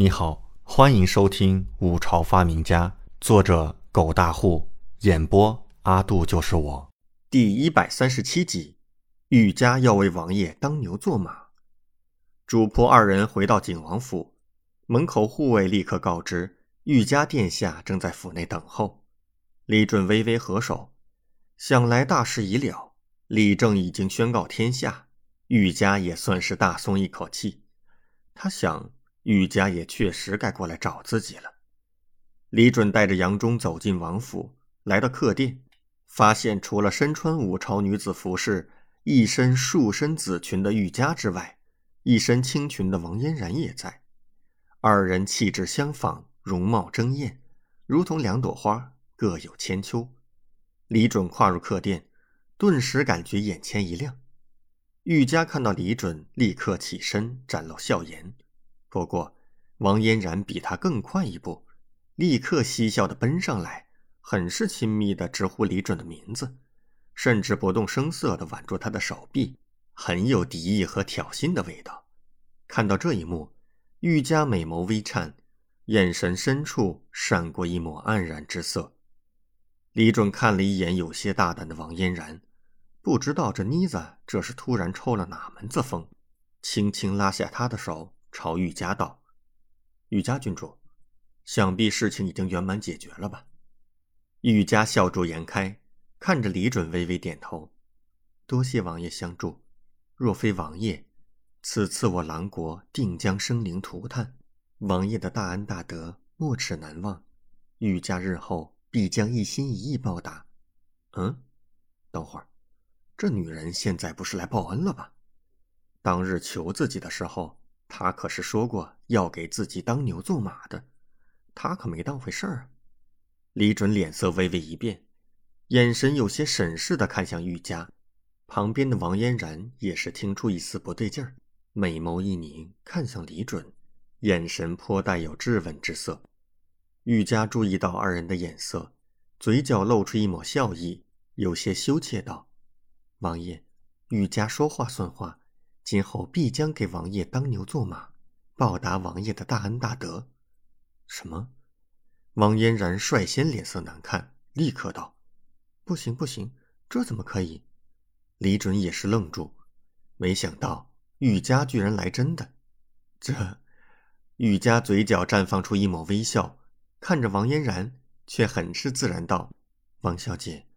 你好，欢迎收听《五朝发明家》，作者狗大户，演播阿杜就是我，第一百三十七集。玉家要为王爷当牛做马。主仆二人回到景王府，门口护卫立刻告知玉家殿下正在府内等候。李准微微合手，想来大事已了，李正已经宣告天下，玉家也算是大松一口气。他想。玉家也确实该过来找自己了。李准带着杨忠走进王府，来到客店，发现除了身穿五朝女子服饰、一身束身紫裙的玉家之外，一身青裙的王嫣然也在。二人气质相仿，容貌争艳，如同两朵花，各有千秋。李准跨入客店，顿时感觉眼前一亮。玉家看到李准，立刻起身，展露笑颜。不过，王嫣然比他更快一步，立刻嬉笑的奔上来，很是亲密的直呼李准的名字，甚至不动声色的挽住他的手臂，很有敌意和挑衅的味道。看到这一幕，玉家美眸微颤，眼神深处闪过一抹黯然之色。李准看了一眼有些大胆的王嫣然，不知道这妮子这是突然抽了哪门子风，轻轻拉下他的手。朝玉家道：“玉家郡主，想必事情已经圆满解决了吧？”玉家笑逐颜开，看着李准微微点头：“多谢王爷相助。若非王爷，此次我狼国定将生灵涂炭。王爷的大恩大德，没齿难忘。玉家日后必将一心一意报答。”嗯，等会儿，这女人现在不是来报恩了吧？当日求自己的时候。他可是说过要给自己当牛做马的，他可没当回事儿啊！李准脸色微微一变，眼神有些审视的看向玉家，旁边的王嫣然也是听出一丝不对劲儿，美眸一凝，看向李准，眼神颇带有质问之色。玉家注意到二人的眼色，嘴角露出一抹笑意，有些羞怯道：“王爷，玉家说话算话。”今后必将给王爷当牛做马，报答王爷的大恩大德。什么？王嫣然率先脸色难看，立刻道：“不行，不行，这怎么可以？”李准也是愣住，没想到玉家居然来真的。这，玉家嘴角绽放出一抹微笑，看着王嫣然，却很是自然道：“王小姐，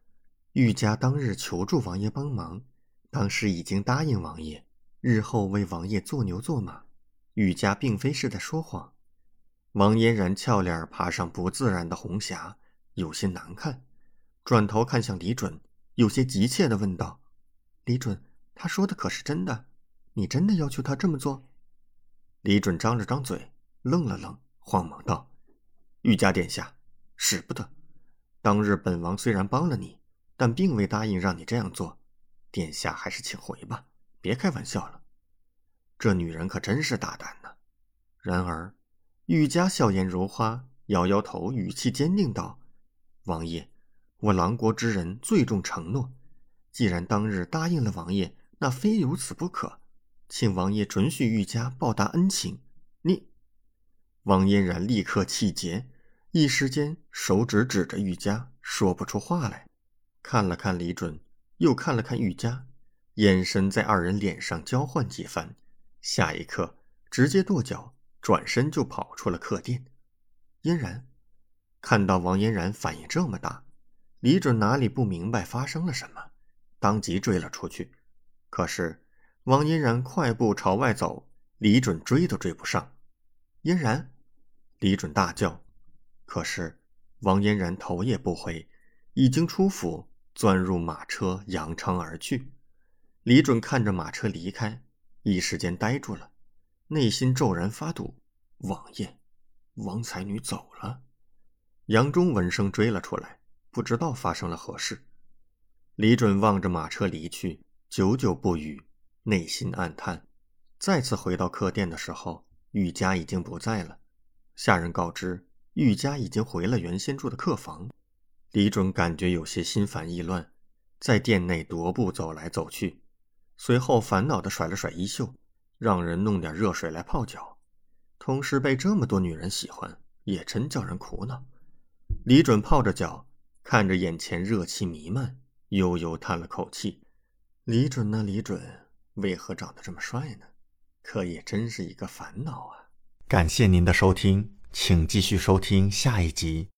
玉家当日求助王爷帮忙，当时已经答应王爷。”日后为王爷做牛做马，玉家并非是在说谎。王嫣然俏脸爬上不自然的红霞，有些难看，转头看向李准，有些急切的问道：“李准，他说的可是真的？你真的要求他这么做？”李准张了张嘴，愣了愣，慌忙道：“玉家殿下，使不得。当日本王虽然帮了你，但并未答应让你这样做。殿下还是请回吧。”别开玩笑了，这女人可真是大胆呢。然而，玉家笑颜如花，摇摇头，语气坚定道：“王爷，我狼国之人最重承诺。既然当日答应了王爷，那非如此不可。请王爷准许玉家报答恩情。”你，王嫣然立刻气结，一时间手指指着玉家，说不出话来。看了看李准，又看了看玉家。眼神在二人脸上交换几番，下一刻直接跺脚，转身就跑出了客店。嫣然看到王嫣然反应这么大，李准哪里不明白发生了什么，当即追了出去。可是王嫣然快步朝外走，李准追都追不上。嫣然，李准大叫。可是王嫣然头也不回，已经出府，钻入马车，扬长而去。李准看着马车离开，一时间呆住了，内心骤然发堵。王爷，王才女走了。杨忠闻声追了出来，不知道发生了何事。李准望着马车离去，久久不语，内心暗叹。再次回到客店的时候，玉家已经不在了。下人告知，玉家已经回了原先住的客房。李准感觉有些心烦意乱，在店内踱步走来走去。随后烦恼地甩了甩衣袖，让人弄点热水来泡脚。同时被这么多女人喜欢，也真叫人苦恼。李准泡着脚，看着眼前热气弥漫，悠悠叹了口气。李准呢？李准为何长得这么帅呢？可也真是一个烦恼啊！感谢您的收听，请继续收听下一集。